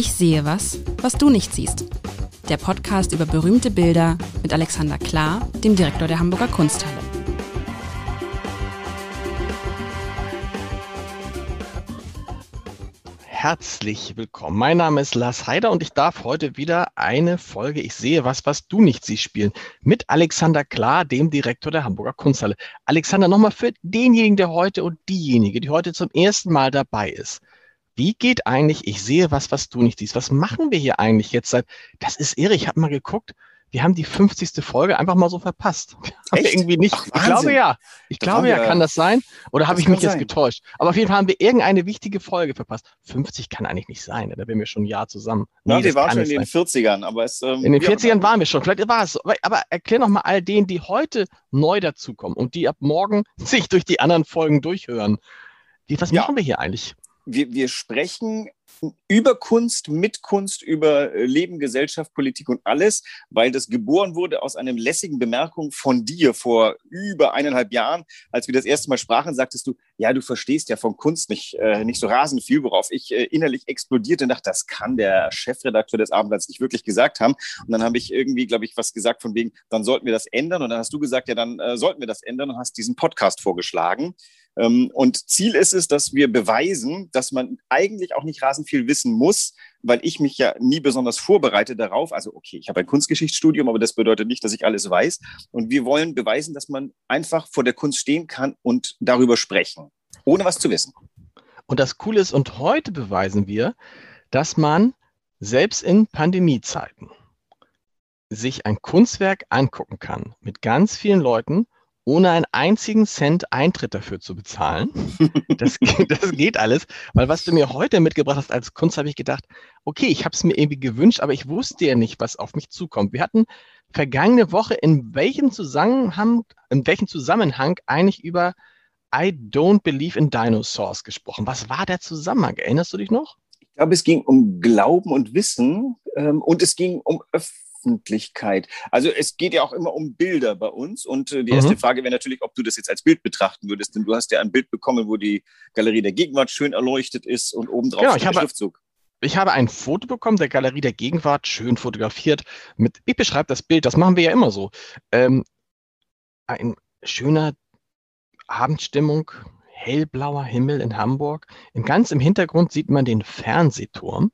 Ich sehe was, was du nicht siehst. Der Podcast über berühmte Bilder mit Alexander Klar, dem Direktor der Hamburger Kunsthalle. Herzlich willkommen. Mein Name ist Lars Heider und ich darf heute wieder eine Folge Ich sehe was, was du nicht siehst spielen mit Alexander Klar, dem Direktor der Hamburger Kunsthalle. Alexander, nochmal für denjenigen, der heute und diejenige, die heute zum ersten Mal dabei ist. Wie geht eigentlich, ich sehe was, was du nicht siehst. Was machen wir hier eigentlich jetzt seit, das ist irre, ich habe mal geguckt, wir haben die 50. Folge einfach mal so verpasst. Echt? irgendwie nicht. Ach, ich glaube ja. Ich Das glaube haben ja, wir- kann das sein? Oder habe ich mich kann jetzt sein. getäuscht? Aber auf jeden Fall haben wir irgendeine wichtige Folge verpasst. 50 kann eigentlich nicht sein. Da wären wir schon ein Jahr zusammen. Ja, Nee, wir das waren schon in den sein. 40ern, aber es. Ähm, In den wie auch 40ern immer. waren wir schon. Vielleicht war es so. Aber- Aber erklär noch mal all denen, die heute neu dazukommen und die ab morgen sich durch die anderen Folgen durchhören. Was Ja. machen wir hier eigentlich? Wir, wir sprechen über Kunst, mit Kunst, über äh, Leben, Gesellschaft, Politik und alles, weil das geboren wurde aus einer lässigen Bemerkung von dir vor über eineinhalb Jahren, als wir das erste Mal sprachen, sagtest du, ja, du verstehst ja von Kunst nicht, äh, nicht so rasend viel, worauf ich äh, innerlich explodierte und dachte, das kann der Chefredakteur des Abendblatts nicht wirklich gesagt haben. Und dann habe ich irgendwie, glaube ich, was gesagt von wegen, dann sollten wir das ändern. Und dann hast du gesagt, ja, dann äh, sollten wir das ändern und hast diesen Podcast vorgeschlagen. Ähm, und Ziel ist es, dass wir beweisen, dass man eigentlich auch nicht rasend viel wissen muss, weil ich mich ja nie besonders vorbereite darauf. Also okay, ich habe ein Kunstgeschichtsstudium, aber das bedeutet nicht, dass ich alles weiß. Und wir wollen beweisen, dass man einfach vor der Kunst stehen kann und darüber sprechen, ohne was zu wissen. Und das Coole ist, und heute beweisen wir, dass man selbst in Pandemiezeiten sich ein Kunstwerk angucken kann mit ganz vielen Leuten, ohne einen einzigen Cent Eintritt dafür zu bezahlen. Das, geht- das geht alles, weil was du mir heute mitgebracht hast als Kunst, habe ich gedacht, okay, ich habe es mir irgendwie gewünscht, aber ich wusste ja nicht, was auf mich zukommt. Wir hatten vergangene Woche in welchem Zusammenhang, in welchem Zusammenhang eigentlich über I don't believe in dinosaurs gesprochen. Was war der Zusammenhang? Erinnerst du dich noch? Ich glaube, es ging um Glauben und Wissen ähm, und es ging um Öffentlichkeit. Also es geht ja auch immer um Bilder bei uns. Und äh, die erste Mhm. Frage wäre natürlich, ob du das jetzt als Bild betrachten würdest. Denn du hast ja ein Bild bekommen, wo die Galerie der Gegenwart schön erleuchtet ist und obendrauf Genau, ich der habe- Schriftzug. Ich habe ein Foto bekommen der Galerie der Gegenwart, schön fotografiert. Mit, ich beschreibe das Bild, das machen wir ja immer so. Ähm, ein schöner Abendstimmung, hellblauer Himmel in Hamburg. Im ganz im Hintergrund sieht man den Fernsehturm.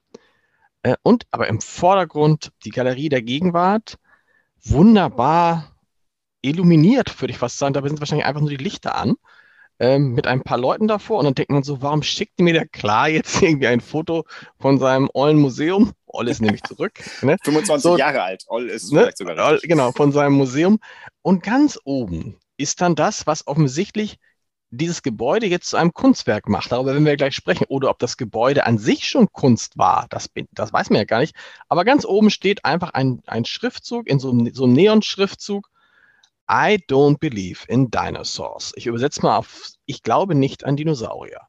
Äh, und aber im Vordergrund die Galerie der Gegenwart. Wunderbar illuminiert, würde ich fast sagen. Da sind wahrscheinlich einfach nur die Lichter an. Ähm, mit ein paar Leuten davor. Und dann denkt man so, warum schickt mir der Klar jetzt irgendwie ein Foto von seinem ollen Museum? Oll ist nämlich zurück. Ne? 25 So- Jahre alt. Oll ist Ne? vielleicht sogar richtig. Genau, von seinem Museum. Und ganz oben ist dann das, was offensichtlich dieses Gebäude jetzt zu einem Kunstwerk macht. Darüber werden wir gleich sprechen. Oder ob das Gebäude an sich schon Kunst war, das, das weiß man ja gar nicht. Aber ganz oben steht einfach ein, ein Schriftzug, in so einem, so einem Neon-Schriftzug. I don't believe in dinosaurs. Ich übersetze mal auf, ich glaube nicht an Dinosaurier.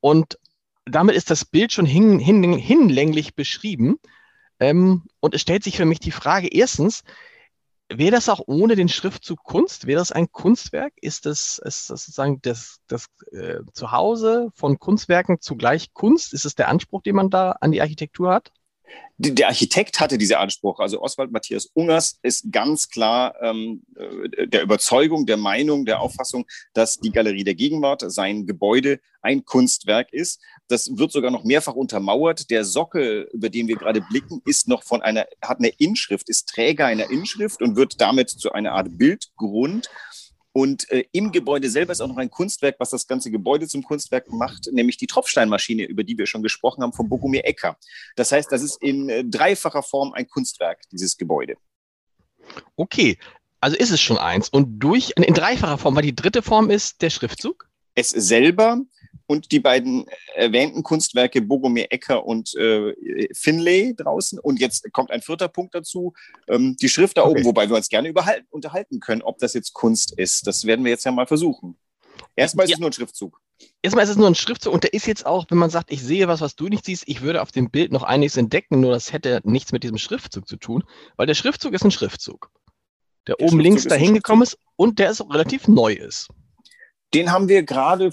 Und damit ist das Bild schon hin, hin, hinlänglich beschrieben. Ähm, und es stellt sich für mich die Frage, erstens, wäre das auch ohne den Schriftzug Kunst? Wäre das ein Kunstwerk? Ist das, ist das sozusagen das, das äh, Zuhause von Kunstwerken zugleich Kunst? Ist es der Anspruch, den man da an die Architektur hat? Der Architekt hatte diese Anspruch. Also Oswald Matthias Ungers ist ganz klar ähm, äh, der Überzeugung, der Meinung, der Auffassung, dass die Galerie der Gegenwart, sein Gebäude, ein Kunstwerk ist. Das wird sogar noch mehrfach untermauert. Der Sockel, über den wir gerade blicken, ist noch von einer, hat eine Inschrift, ist Träger einer Inschrift und wird damit zu einer Art Bildgrund. Und äh, im Gebäude selber ist auch noch ein Kunstwerk, was das ganze Gebäude zum Kunstwerk macht, nämlich die Tropfsteinmaschine, über die wir schon gesprochen haben, von Bogomir Ecker. Das heißt, das ist in äh, dreifacher Form ein Kunstwerk, dieses Gebäude. Okay, also ist es schon eins. Und durch, in dreifacher Form, weil die dritte Form ist der Schriftzug? Es selber und die beiden erwähnten Kunstwerke Bogomir Ecker und äh, Finlay draußen. Und jetzt kommt ein vierter Punkt dazu, ähm, die Schrift da Okay. oben, wobei wir uns gerne unterhalten können, ob das jetzt Kunst ist. Das werden wir jetzt ja mal versuchen. Erstmal ist Ja. es nur ein Schriftzug. Erstmal ist es nur ein Schriftzug und der ist jetzt auch, wenn man sagt, ich sehe was, was du nicht siehst, ich würde auf dem Bild noch einiges entdecken, nur das hätte nichts mit diesem Schriftzug zu tun, weil der Schriftzug ist ein Schriftzug, der, Der oben links Schriftzug ist ein dahin gekommen ist und der ist auch relativ neu ist. Den haben wir gerade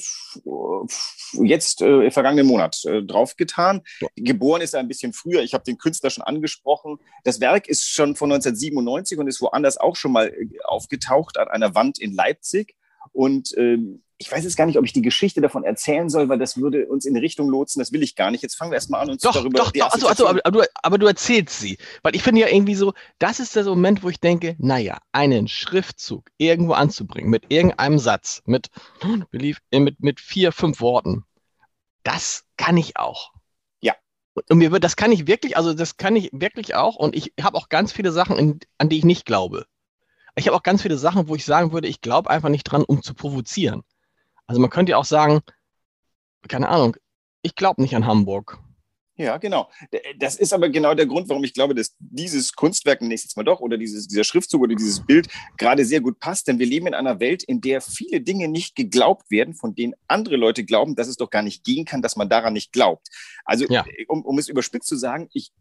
jetzt äh, vergangenen Monat äh, draufgetan. Ja. Geboren ist er ein bisschen früher. Ich habe den Künstler schon angesprochen. Das Werk ist schon von 1997 und ist woanders auch schon mal äh, aufgetaucht an einer Wand in Leipzig. Und ähm, ich weiß jetzt gar nicht, ob ich die Geschichte davon erzählen soll, weil das würde uns in die Richtung lotsen. Das will ich gar nicht. Jetzt fangen wir erstmal an, uns doch, darüber doch, doch, also, also, aber, aber, du, aber du erzählst sie. Weil ich finde ja irgendwie so, das ist der Moment, wo ich denke, naja, einen Schriftzug irgendwo anzubringen, mit irgendeinem Satz, mit, äh, mit, mit vier, fünf Worten, das kann ich auch. Ja. Und mir wird, das kann ich wirklich, also das kann ich wirklich auch. Und ich habe auch ganz viele Sachen, in, an die ich nicht glaube. Ich habe auch ganz viele Sachen, wo ich sagen würde, ich glaube einfach nicht dran, um zu provozieren. Also man könnte ja auch sagen, keine Ahnung, ich glaube nicht an Hamburg. Ja, genau. Das ist aber genau der Grund, warum ich glaube, dass dieses Kunstwerk nächstes Mal doch oder dieses, dieser Schriftzug oder dieses Bild gerade sehr gut passt. Denn wir leben in einer Welt, in der viele Dinge nicht geglaubt werden, von denen andere Leute glauben, dass es doch gar nicht gehen kann, dass man daran nicht glaubt. Also, ja. um, um es überspitzt zu sagen, ich,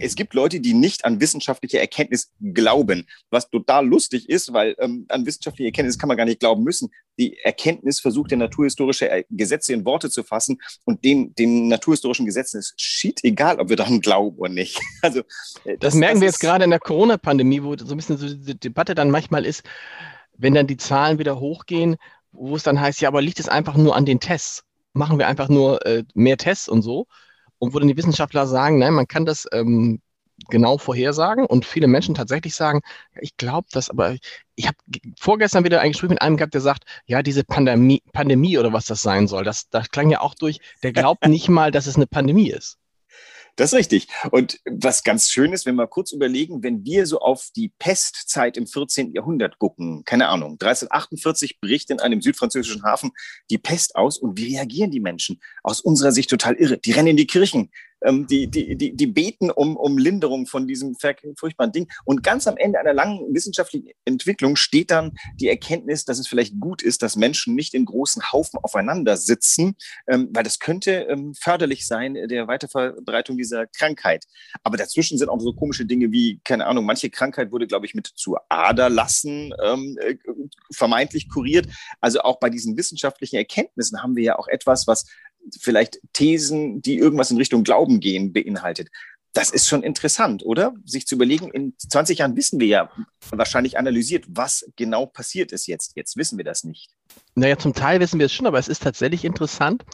es gibt Leute, die nicht an wissenschaftliche Erkenntnis glauben, was total lustig ist, weil ähm, an wissenschaftliche Erkenntnis kann man gar nicht glauben müssen. Die Erkenntnis versucht, der naturhistorische Gesetze in Worte zu fassen und den, den naturhistorischen Gesetzen ist shit egal, ob wir daran glauben oder nicht. Also, äh, das, das merken das wir jetzt gerade in der Corona-Pandemie, wo so ein bisschen so die Debatte dann manchmal ist, wenn dann die Zahlen wieder hochgehen, wo es dann heißt, ja, aber liegt es einfach nur an den Tests? Machen wir einfach nur äh, mehr Tests und so? Und wo dann die Wissenschaftler sagen, nein, man kann das ähm, genau vorhersagen und viele Menschen tatsächlich sagen, ja, ich glaube das, aber ich habe vorgestern wieder ein Gespräch mit einem gehabt, der sagt, ja, diese Pandemie, Pandemie oder was das sein soll, das, das klang ja auch durch, der glaubt nicht mal, dass es eine Pandemie ist. Das ist richtig. Und was ganz schön ist, wenn wir kurz überlegen, wenn wir so auf die Pestzeit im 14. Jahrhundert gucken, keine Ahnung, 1348 bricht in einem südfranzösischen Hafen die Pest aus und wie reagieren die Menschen? Aus unserer Sicht total irre. Die rennen in die Kirchen, ähm, die, die, die, die beten um, um Linderung von diesem furchtbaren Ding. Und ganz am Ende einer langen wissenschaftlichen Entwicklung steht dann die Erkenntnis, dass es vielleicht gut ist, dass Menschen nicht in großen Haufen aufeinander sitzen, ähm, weil das könnte ähm, förderlich sein der Weiterverbreitung dieser Krankheit. Aber dazwischen sind auch so komische Dinge wie, keine Ahnung, manche Krankheit wurde, glaube ich, mit zu Aderlassen ähm, äh, vermeintlich kuriert. Also auch bei diesen wissenschaftlichen Erkenntnissen haben wir ja auch etwas, was vielleicht Thesen, die irgendwas in Richtung Glauben gehen, beinhaltet. Das ist schon interessant, oder? Sich zu überlegen, in 20 Jahren wissen wir ja wahrscheinlich analysiert, was genau passiert ist jetzt. Jetzt wissen wir das nicht. Naja, zum Teil wissen wir es schon, aber es ist tatsächlich interessant,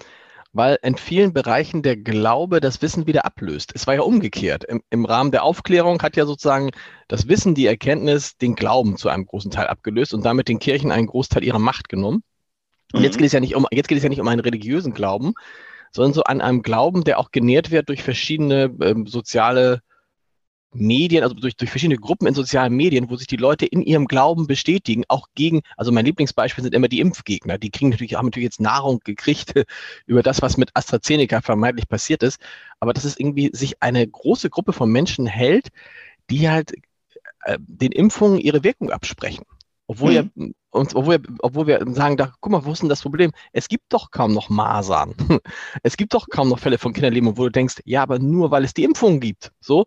weil in vielen Bereichen der Glaube das Wissen wieder ablöst. Es war ja umgekehrt. Im, Im, Rahmen der Aufklärung hat ja sozusagen das Wissen, die Erkenntnis, den Glauben zu einem großen Teil abgelöst und damit den Kirchen einen Großteil ihrer Macht genommen. Und jetzt mhm. geht es ja nicht um, jetzt geht es ja nicht um einen religiösen Glauben, sondern so an einem Glauben, der auch genährt wird durch verschiedene ähm, soziale Medien, also durch, durch verschiedene Gruppen in sozialen Medien, wo sich die Leute in ihrem Glauben bestätigen, auch gegen, also mein Lieblingsbeispiel sind immer die Impfgegner. Die kriegen natürlich, haben natürlich jetzt Nahrung gekriegt über das, was mit AstraZeneca vermeintlich passiert ist. Aber dass es irgendwie sich eine große Gruppe von Menschen hält, die halt äh, den Impfungen ihre Wirkung absprechen. Obwohl, mhm. ja, und, obwohl, obwohl wir sagen, da, guck mal, wo ist denn das Problem? Es gibt doch kaum noch Masern. Es gibt doch kaum noch Fälle von Kinderleben, wo du denkst, ja, aber nur weil es die Impfung gibt. So.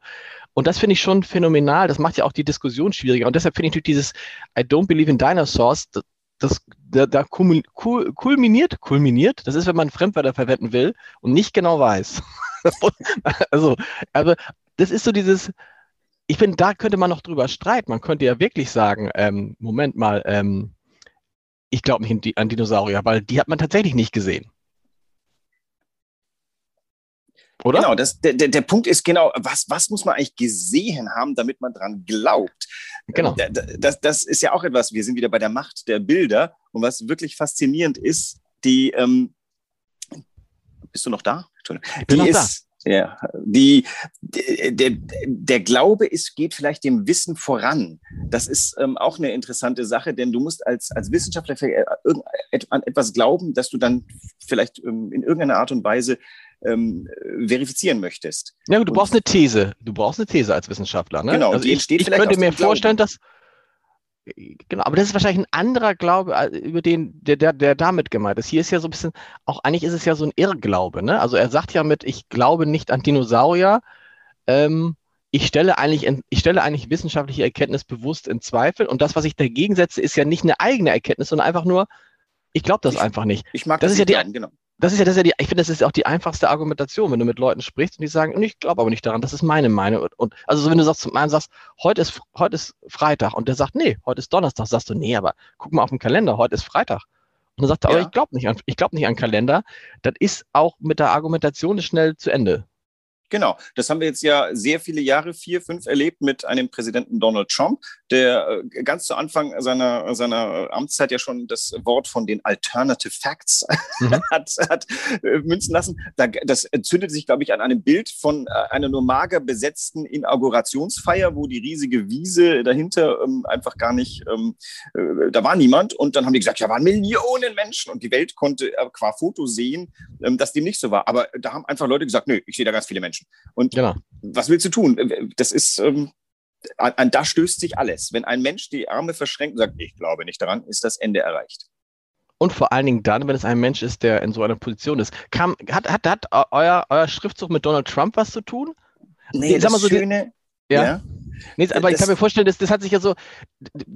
Und das finde ich schon phänomenal. Das macht ja auch die Diskussion schwieriger. Und deshalb finde ich natürlich dieses I don't believe in dinosaurs, das, das da, da kulminiert, kulminiert, das ist, wenn man Fremdwörter verwenden will und nicht genau weiß. also, aber das ist so dieses, ich finde, da könnte man noch drüber streiten. Man könnte ja wirklich sagen, ähm, Moment mal, ähm, ich glaube nicht an Dinosaurier, weil die hat man tatsächlich nicht gesehen. Oder? Genau, das, der, der, der Punkt ist genau, was, was muss man eigentlich gesehen haben, damit man dran glaubt? Genau. Das, das ist ja auch etwas, wir sind wieder bei der Macht der Bilder. Und was wirklich faszinierend ist, die, ähm, bist du noch da? Entschuldigung. Ich bin die noch ist, da ja, die, der, der Glaube ist, geht vielleicht dem Wissen voran. Das ist ähm, auch eine interessante Sache, denn du musst als, als Wissenschaftler an etwas glauben, dass du dann vielleicht ähm, in irgendeiner Art und Weise ähm, verifizieren möchtest. Ja, du brauchst eine These. Du brauchst eine These als Wissenschaftler. Ne? Genau, also die entsteht ich, ich könnte mir vorstellen, dass Genau, aber das ist wahrscheinlich ein anderer Glaube, äh, über den, der, der, der damit gemeint ist. Hier ist ja so ein bisschen, auch eigentlich ist es ja so ein Irrglaube, ne? Also er sagt ja mit, ich glaube nicht an Dinosaurier, ähm, ich stelle eigentlich, ich stelle eigentlich wissenschaftliche Erkenntnis bewusst in Zweifel und das, was ich dagegen setze, ist ja nicht eine eigene Erkenntnis, sondern einfach nur, Ich glaube das ich, einfach nicht. Ich mag das, das ist ja die, genau. Das ist ja, das ist ja die, ich finde, das ist auch die einfachste Argumentation, wenn du mit Leuten sprichst und die sagen, ich glaube aber nicht daran, das ist meine Meinung. Und, und also so, wenn du sagst, zum einen sagst, heute ist, heute ist Freitag und der sagt, nee, heute ist Donnerstag, sagst du, nee, aber guck mal auf den Kalender, heute ist Freitag. Und dann sagt er, ja. aber ich glaube nicht an, ich glaube nicht an Kalender. Das ist auch mit der Argumentation schnell zu Ende. Genau, das haben wir jetzt ja sehr viele Jahre, vier, fünf erlebt mit einem Präsidenten Donald Trump, der äh, ganz zu Anfang seiner, seiner Amtszeit ja schon das Wort von den Alternative Facts mhm. hat, hat äh, münzen lassen. Das entzündet sich, glaube ich, an einem Bild von äh, einer nur mager besetzten Inaugurationsfeier, wo die riesige Wiese dahinter ähm, einfach gar nicht, ähm, da war niemand. Und dann haben die gesagt, ja, waren Millionen Menschen und die Welt konnte qua Foto sehen, ähm, dass dem nicht so war. Aber da haben einfach Leute gesagt, nö, ich sehe da ganz viele Menschen. Menschen. Und genau. was willst du tun? Das ist, ähm, an, an da stößt sich alles. Wenn ein Mensch die Arme verschränkt und sagt, ich glaube nicht daran, ist das Ende erreicht. Und vor allen Dingen dann, wenn es ein Mensch ist, der in so einer Position ist. Kam, hat, hat, hat euer, euer Schriftzug mit Donald Trump was zu tun? Nee, nee das so Schöne, die, ja. ja. Nee, aber das, ich kann mir vorstellen, das, das hat sich ja so,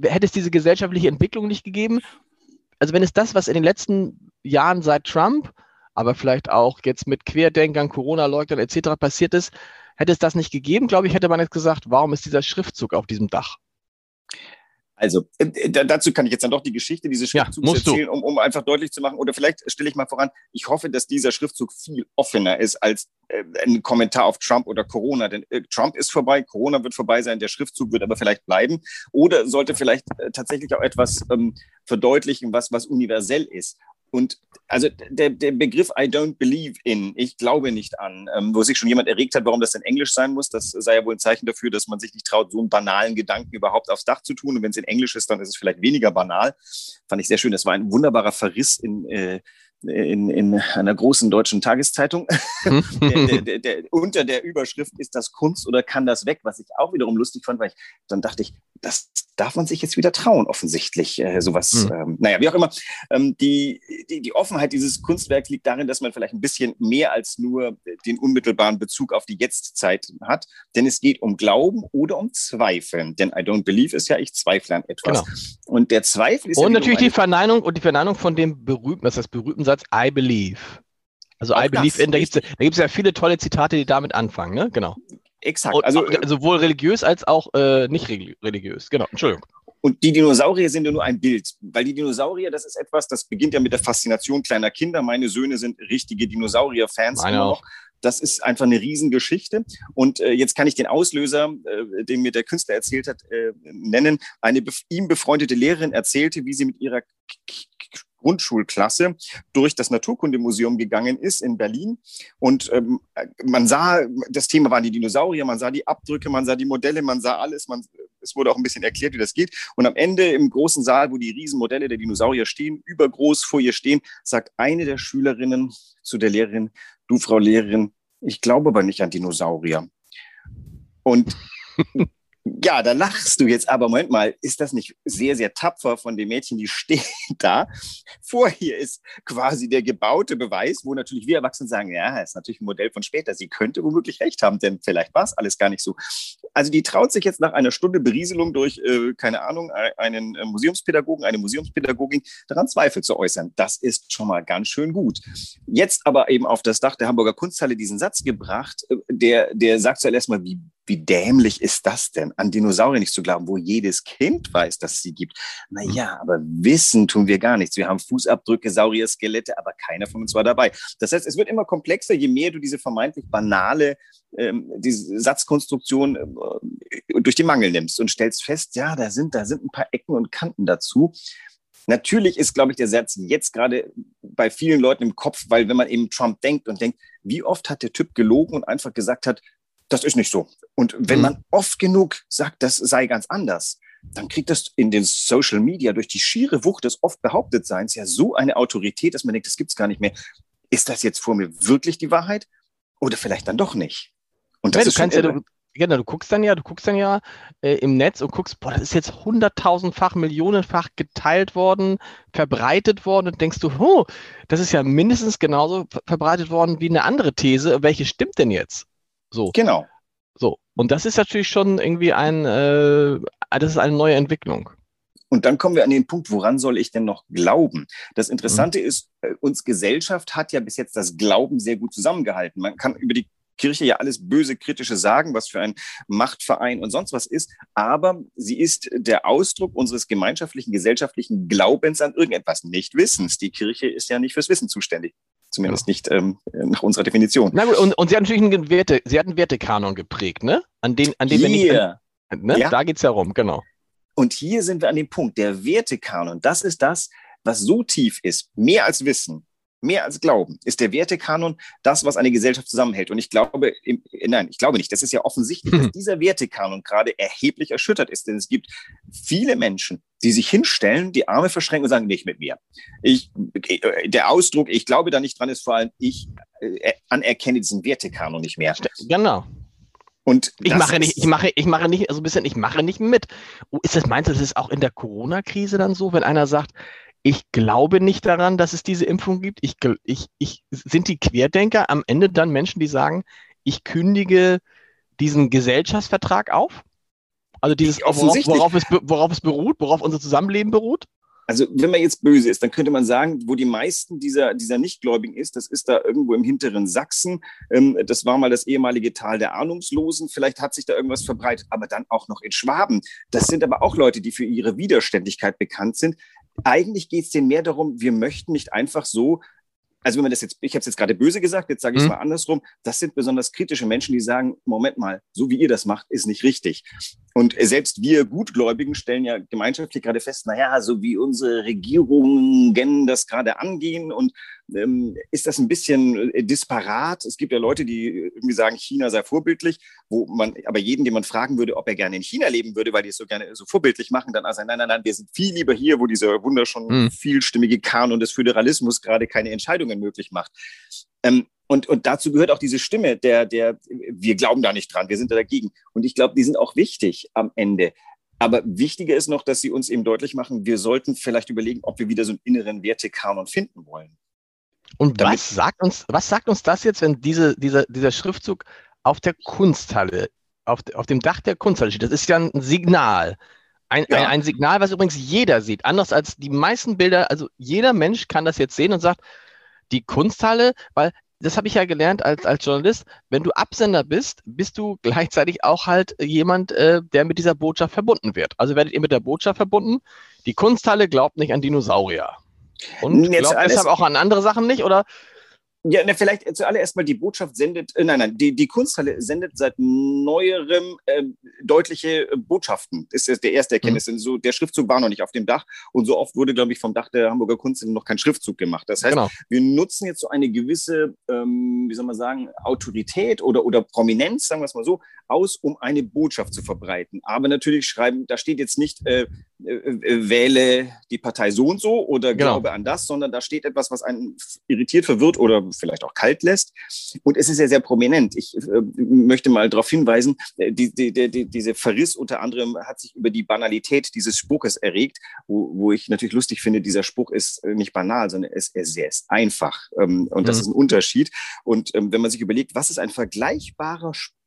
hätte es diese gesellschaftliche Entwicklung nicht gegeben, also wenn es das, was in den letzten Jahren seit Trump aber vielleicht auch jetzt mit Querdenkern, Corona-Leugnern etc. passiert ist, hätte es das nicht gegeben, glaube ich, hätte man jetzt gesagt, warum ist dieser Schriftzug auf diesem Dach? Also, äh, dazu kann ich jetzt dann doch die Geschichte dieses Schriftzugs ja, erzählen, um, um, einfach deutlich zu machen. Oder vielleicht stelle ich mal voran, ich hoffe, dass dieser Schriftzug viel offener ist als äh, ein Kommentar auf Trump oder Corona. Denn äh, Trump ist vorbei, Corona wird vorbei sein, der Schriftzug wird aber vielleicht bleiben. Oder sollte vielleicht äh, tatsächlich auch etwas ähm, verdeutlichen, was, was universell ist. Und also der, der Begriff I don't believe in, ich glaube nicht an, ähm, wo sich schon jemand erregt hat, warum das denn Englisch sein muss, das sei ja wohl ein Zeichen dafür, dass man sich nicht traut, so einen banalen Gedanken überhaupt aufs Dach zu tun. Und wenn es in Englisch ist, dann ist es vielleicht weniger banal. Fand ich sehr schön. Das war ein wunderbarer Verriss in, äh, in, in einer großen deutschen Tageszeitung. der, der, der, unter der Überschrift ist das Kunst oder kann das weg, was ich auch wiederum lustig fand, weil ich dann dachte ich, das darf man sich jetzt wieder trauen, offensichtlich, äh, sowas. Mhm. Ähm, naja, wie auch immer. Ähm, die, die, die Offenheit dieses Kunstwerks liegt darin, dass man vielleicht ein bisschen mehr als nur den unmittelbaren Bezug auf die Jetztzeit hat. Denn es geht um Glauben oder um Zweifeln. Denn I don't believe ist ja, ich zweifle an etwas. Genau. Und der Zweifel ist. Und ja natürlich die Verneinung und die Verneinung von dem berühmten, das heißt berühmten Satz I believe. Also Auch I believe in, da gibt es ja viele tolle Zitate, die damit anfangen, ne? Genau. Exakt. Und, also äh, sowohl religiös als auch äh, nicht religiös. Genau, Entschuldigung. Und die Dinosaurier sind ja nur ein Bild, weil die Dinosaurier, das ist etwas, das beginnt ja mit der Faszination kleiner Kinder. Meine Söhne sind richtige Dinosaurier-Fans immer noch. Das ist einfach eine Riesengeschichte. Und äh, jetzt kann ich den Auslöser, äh, den mir der Künstler erzählt hat, äh, nennen. Eine bef ihm befreundete Lehrerin erzählte, wie sie mit ihrer Grundschulklasse durch das Naturkundemuseum gegangen ist in Berlin. Und ähm, man sah, das Thema waren die Dinosaurier, man sah die Abdrücke, man sah die Modelle, man sah alles. Man, es wurde auch ein bisschen erklärt, wie das geht. Und am Ende im großen Saal, wo die Riesenmodelle der Dinosaurier stehen, übergroß vor ihr stehen, sagt eine der Schülerinnen zu der Lehrerin, du Frau Lehrerin, ich glaube aber nicht an Dinosaurier. Und ja, da lachst du jetzt, aber Moment mal, ist das nicht sehr, sehr tapfer von den Mädchen, die stehen da? Vor ihr ist quasi der gebaute Beweis, wo natürlich wir Erwachsene sagen, ja, ist natürlich ein Modell von später. Sie könnte womöglich recht haben, denn vielleicht war es alles gar nicht so. Also die traut sich jetzt nach einer Stunde Berieselung durch, äh, keine Ahnung, einen äh, Museumspädagogen, eine Museumspädagogin daran Zweifel zu äußern. Das ist schon mal ganz schön gut. Jetzt aber eben auf das Dach der Hamburger Kunsthalle diesen Satz gebracht, äh, der, der sagt zuerst mal, wie wie dämlich ist das denn, an Dinosaurier nicht zu glauben, wo jedes Kind weiß, dass es sie gibt? Naja, aber wissen tun wir gar nichts. Wir haben Fußabdrücke, Saurier, Skelette, aber keiner von uns war dabei. Das heißt, es wird immer komplexer, je mehr du diese vermeintlich banale ähm, diese Satzkonstruktion äh, durch den Mangel nimmst und stellst fest, ja, da sind, da sind ein paar Ecken und Kanten dazu. Natürlich ist, glaube ich, der Satz jetzt gerade bei vielen Leuten im Kopf, weil wenn man eben Trump denkt und denkt, wie oft hat der Typ gelogen und einfach gesagt hat, das ist nicht so. Und wenn mhm. man oft genug sagt, das sei ganz anders, dann kriegt das in den Social Media durch die schiere Wucht des oft behauptet Seins ja so eine Autorität, dass man denkt, das gibt's gar nicht mehr. Ist das jetzt vor mir wirklich die Wahrheit? Oder vielleicht dann doch nicht? Und das ja, du kannst ja, du, genau, du guckst dann ja, du guckst dann ja äh, im Netz und guckst, boah, das ist jetzt hunderttausendfach, millionenfach geteilt worden, verbreitet worden und denkst du, oh, das ist ja mindestens genauso verbreitet worden wie eine andere These. Welche stimmt denn jetzt? So. Genau. So. Und das ist natürlich schon irgendwie ein, äh, das ist eine neue Entwicklung. Und dann kommen wir an den Punkt, woran soll ich denn noch glauben? Das Interessante mhm. ist, äh, uns Gesellschaft hat ja bis jetzt das Glauben sehr gut zusammengehalten. Man kann über die Kirche ja alles böse kritische sagen, was für ein Machtverein und sonst was ist, aber sie ist der Ausdruck unseres gemeinschaftlichen, gesellschaftlichen Glaubens an irgendetwas, nicht Wissens. Die Kirche ist ja nicht fürs Wissen zuständig. Zumindest nicht ähm, nach unserer Definition. Na gut, und, und sie hat natürlich einen Werte, sie hat einen Wertekanon geprägt, ne? An den, an dem wir nicht. Ne? Ja. Da geht es ja rum, genau. Und hier sind wir an dem Punkt, der Wertekanon, das ist das, was so tief ist, mehr als Wissen, mehr als Glauben, ist der Wertekanon das, was eine Gesellschaft zusammenhält. Und ich glaube, im, nein, ich glaube nicht. Das ist ja offensichtlich, dass dieser Wertekanon gerade erheblich erschüttert ist. Denn es gibt viele Menschen, die sich hinstellen, die Arme verschränken und sagen, nicht mit mir. Ich, der Ausdruck, ich glaube da nicht dran, ist vor allem, ich äh, anerkenne diesen Wertekanon nicht mehr. Genau. Und ich mache nicht, ich mache, ich mache nicht, also ein bisschen, ich mache nicht mit. Ist das, meinst du, das ist auch in der Corona-Krise dann so, wenn einer sagt, ich glaube nicht daran, dass es diese Impfung gibt. Ich, ich, ich, sind die Querdenker am Ende dann Menschen, die sagen, ich kündige diesen Gesellschaftsvertrag auf? Also dieses, worauf, worauf, es, worauf es beruht, worauf unser Zusammenleben beruht? Also wenn man jetzt böse ist, dann könnte man sagen, wo die meisten dieser, dieser Nichtgläubigen ist, das ist da irgendwo im hinteren Sachsen. Ähm, das war mal das ehemalige Tal der Ahnungslosen. Vielleicht hat sich da irgendwas verbreitet, aber dann auch noch in Schwaben. Das sind aber auch Leute, die für ihre Widerständigkeit bekannt sind eigentlich geht es denen mehr darum, wir möchten nicht einfach so also wenn man das jetzt, ich habe es jetzt gerade böse gesagt, jetzt sage ich es mhm. mal andersrum, das sind besonders kritische Menschen, die sagen, Moment mal, so wie ihr das macht, ist nicht richtig. Und selbst wir Gutgläubigen stellen ja gemeinschaftlich gerade fest, naja, so wie unsere Regierungen das gerade angehen und ähm, ist das ein bisschen äh, disparat. Es gibt ja Leute, die irgendwie sagen, China sei vorbildlich, wo man aber jeden, den man fragen würde, ob er gerne in China leben würde, weil die es so gerne so vorbildlich machen, dann also nein, nein, nein, wir sind viel lieber hier, wo dieser wunderschön mhm. vielstimmige Kanon des Föderalismus gerade keine Entscheidungen möglich macht. Ähm, und, und dazu gehört auch diese Stimme, der, der, wir glauben da nicht dran, wir sind da dagegen. Und ich glaube, die sind auch wichtig am Ende. Aber wichtiger ist noch, dass sie uns eben deutlich machen, wir sollten vielleicht überlegen, ob wir wieder so einen inneren Wertekanon finden wollen. Und was sagt uns, was sagt uns das jetzt, wenn diese, dieser, dieser Schriftzug auf der Kunsthalle, auf, auf dem Dach der Kunsthalle steht? Das ist ja ein Signal. Ein, ja. ein, ein, Signal, was übrigens jeder sieht. Anders als die meisten Bilder. Also jeder Mensch kann das jetzt sehen und sagt, die Kunsthalle, weil das habe ich ja gelernt als, als Journalist, wenn du Absender bist, bist du gleichzeitig auch halt jemand, äh, der mit dieser Botschaft verbunden wird. Also werdet ihr mit der Botschaft verbunden, die Kunsthalle glaubt nicht an Dinosaurier. Und glaubt deshalb auch an andere Sachen nicht? Oder ja, ne, vielleicht zuallererst mal die Botschaft sendet, äh, nein, nein, die, die Kunsthalle sendet seit neuerem äh, deutliche äh, Botschaften. Das ist der erste Erkenntnis. Mhm. So, der Schriftzug war noch nicht auf dem Dach und so oft wurde, glaube ich, vom Dach der Hamburger Kunsthalle noch kein Schriftzug gemacht. Das heißt, genau. wir nutzen jetzt so eine gewisse, ähm, wie soll man sagen, Autorität oder, oder Prominenz, sagen wir es mal so, aus, um eine Botschaft zu verbreiten. Aber natürlich schreiben, da steht jetzt nicht, äh, äh, äh wähle die Partei so und so oder genau. glaube an das, sondern da steht etwas, was einen irritiert, verwirrt oder vielleicht auch kalt lässt. Und es ist ja sehr prominent. Ich äh, möchte mal darauf hinweisen, äh, die, die, die, diese Verriss unter anderem hat sich über die Banalität dieses Spruches erregt, wo, wo ich natürlich lustig finde, dieser Spruch ist äh, nicht banal, sondern es, es, er ist einfach. Ähm, und das mhm. ist ein Unterschied. Und ähm, wenn man sich überlegt, was ist ein vergleichbarer Spruch,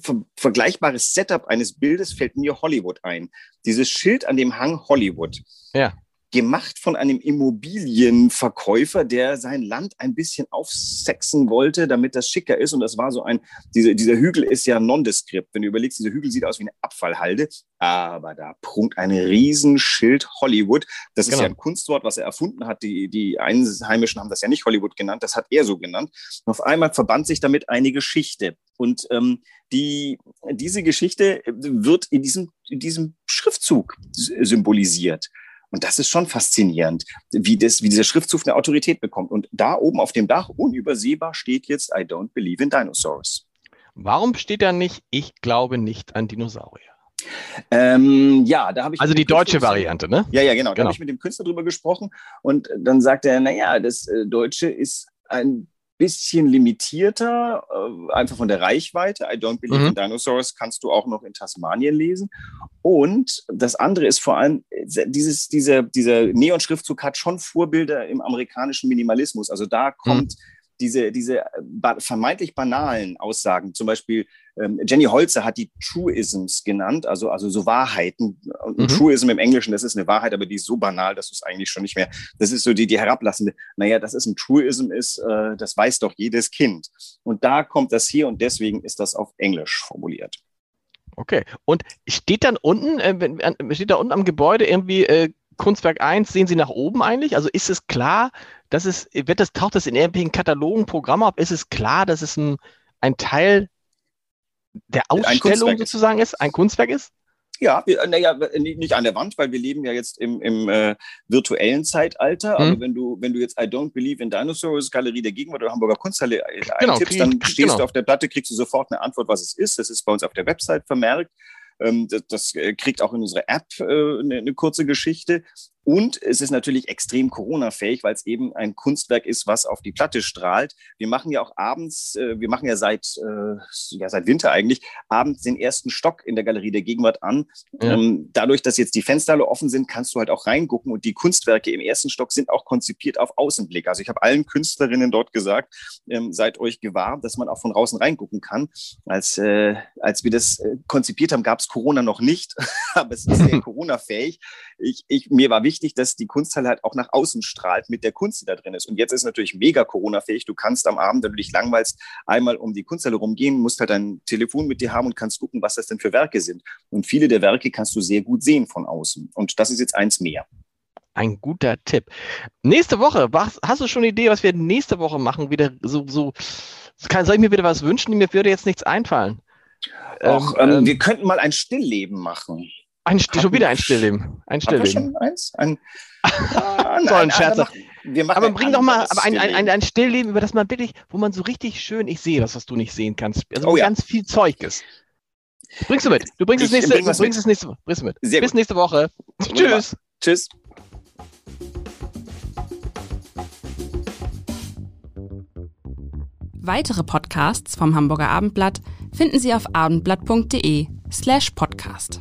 ver vergleichbares Setup eines Bildes fällt mir Hollywood ein. Dieses Schild an dem Hang Hollywood. Ja gemacht von einem Immobilienverkäufer, der sein Land ein bisschen aufsexen wollte, damit das schicker ist. Und das war so ein, diese, dieser Hügel ist ja nondeskript. Wenn du überlegst, dieser Hügel sieht aus wie eine Abfallhalde, aber da prunkt ein Riesenschild Hollywood. Das genau. ist ja ein Kunstwort, was er erfunden hat. Die, die Einheimischen haben das ja nicht Hollywood genannt, das hat er so genannt. Und auf einmal verband sich damit eine Geschichte. Und ähm, die, diese Geschichte wird in diesem, in diesem Schriftzug symbolisiert. Und das ist schon faszinierend, wie, das, wie dieser Schriftzug eine Autorität bekommt. Und da oben auf dem Dach, unübersehbar, steht jetzt I don't believe in dinosaurs. Warum steht da nicht, ich glaube nicht an Dinosaurier? Ähm, ja, da habe ich. Also die deutsche Variante, ne? Ja, ja, genau. Da genau. habe ich mit dem Künstler drüber gesprochen und dann sagt er, naja, das äh, Deutsche ist ein bisschen limitierter, äh, einfach von der Reichweite. I don't believe mhm. in dinosaurs kannst du auch noch in Tasmanien lesen. Und das andere ist vor allem, äh, dieses, dieser, dieser Neon-Schriftzug hat schon Vorbilder im amerikanischen Minimalismus. Also da kommt mhm diese, diese vermeintlich banalen Aussagen, zum Beispiel Jenny Holzer hat die Truisms genannt, also, also so Wahrheiten. Und mhm. Truism im Englischen, das ist eine Wahrheit, aber die ist so banal, dass du es eigentlich schon nicht mehr, das ist so die, die herablassende, naja, dass es ein Truism ist, äh, das weiß doch jedes Kind. Und da kommt das hier und deswegen ist das auf Englisch formuliert. Okay. Und steht dann unten, äh, steht da unten am Gebäude irgendwie äh, Kunstwerk 1, sehen Sie nach oben eigentlich? Also ist es klar, dass es, wird das, taucht das in irgendwelchen Katalogen, Programmen auf? Ist es klar, dass es ein, ein Teil der Ausstellung sozusagen ist, ein Kunstwerk ist? Ja, naja, nicht an der Wand, weil wir leben ja jetzt im, im äh, virtuellen Zeitalter. Mhm. Aber wenn du, wenn du jetzt I Don't Believe in Dinosaurs, Galerie der Gegenwart oder Hamburger Kunsthalle äh, genau, eintippst, dann stehst genau. du auf der Platte, kriegst du sofort eine Antwort, was es ist. Das ist bei uns auf der Website vermerkt. Ähm, das, das, äh, kriegt auch in unsere App äh, eine, eine kurze Geschichte. Und es ist natürlich extrem Corona-fähig, weil es eben ein Kunstwerk ist, was auf die Platte strahlt. Wir machen ja auch abends, äh, wir machen ja seit, äh, ja seit Winter eigentlich, abends den ersten Stock in der Galerie der Gegenwart an. Ja. Ähm, dadurch, dass jetzt die Fenster alle offen sind, kannst du halt auch reingucken. Und die Kunstwerke im ersten Stock sind auch konzipiert auf Außenblick. Also ich habe allen Künstlerinnen dort gesagt, ähm, seid euch gewahr, dass man auch von draußen reingucken kann. Als, äh, als wir das äh, konzipiert haben, gab es Corona noch nicht, aber es ist sehr Corona-fähig. Ich, ich, mir war wichtig, wichtig, dass die Kunsthalle halt auch nach außen strahlt mit der Kunst, die da drin ist. Und jetzt ist es natürlich mega Corona-fähig. Du kannst am Abend, wenn du dich langweilst, einmal um die Kunsthalle rumgehen, musst halt dein Telefon mit dir haben und kannst gucken, was das denn für Werke sind. Und viele der Werke kannst du sehr gut sehen von außen. Und das ist jetzt eins mehr. Ein guter Tipp. Nächste Woche, was, hast du schon eine Idee, was wir nächste Woche machen? Wieder so, so, kann, soll ich mir wieder was wünschen? Mir würde jetzt nichts einfallen. Och, ähm, ähm, wir könnten mal ein Stillleben machen. Ein, schon wieder ein Stillleben. Ein Stillleben. eins? Ein, ah, so ein Scherz. aber bring doch mal aber ein, ein, ein, ein Stillleben, über das man wirklich, wo man so richtig schön, ich sehe das, was du nicht sehen kannst. Also oh, ja. ganz viel Zeug ist. Bringst du mit. Du bringst es nächste, bring du bringst es nächste, bringst mit. Sehr Bis gut. nächste Woche. Wunderbar. Tschüss. Tschüss. Weitere Podcasts vom Hamburger Abendblatt finden Sie auf abendblatt.de slash podcast.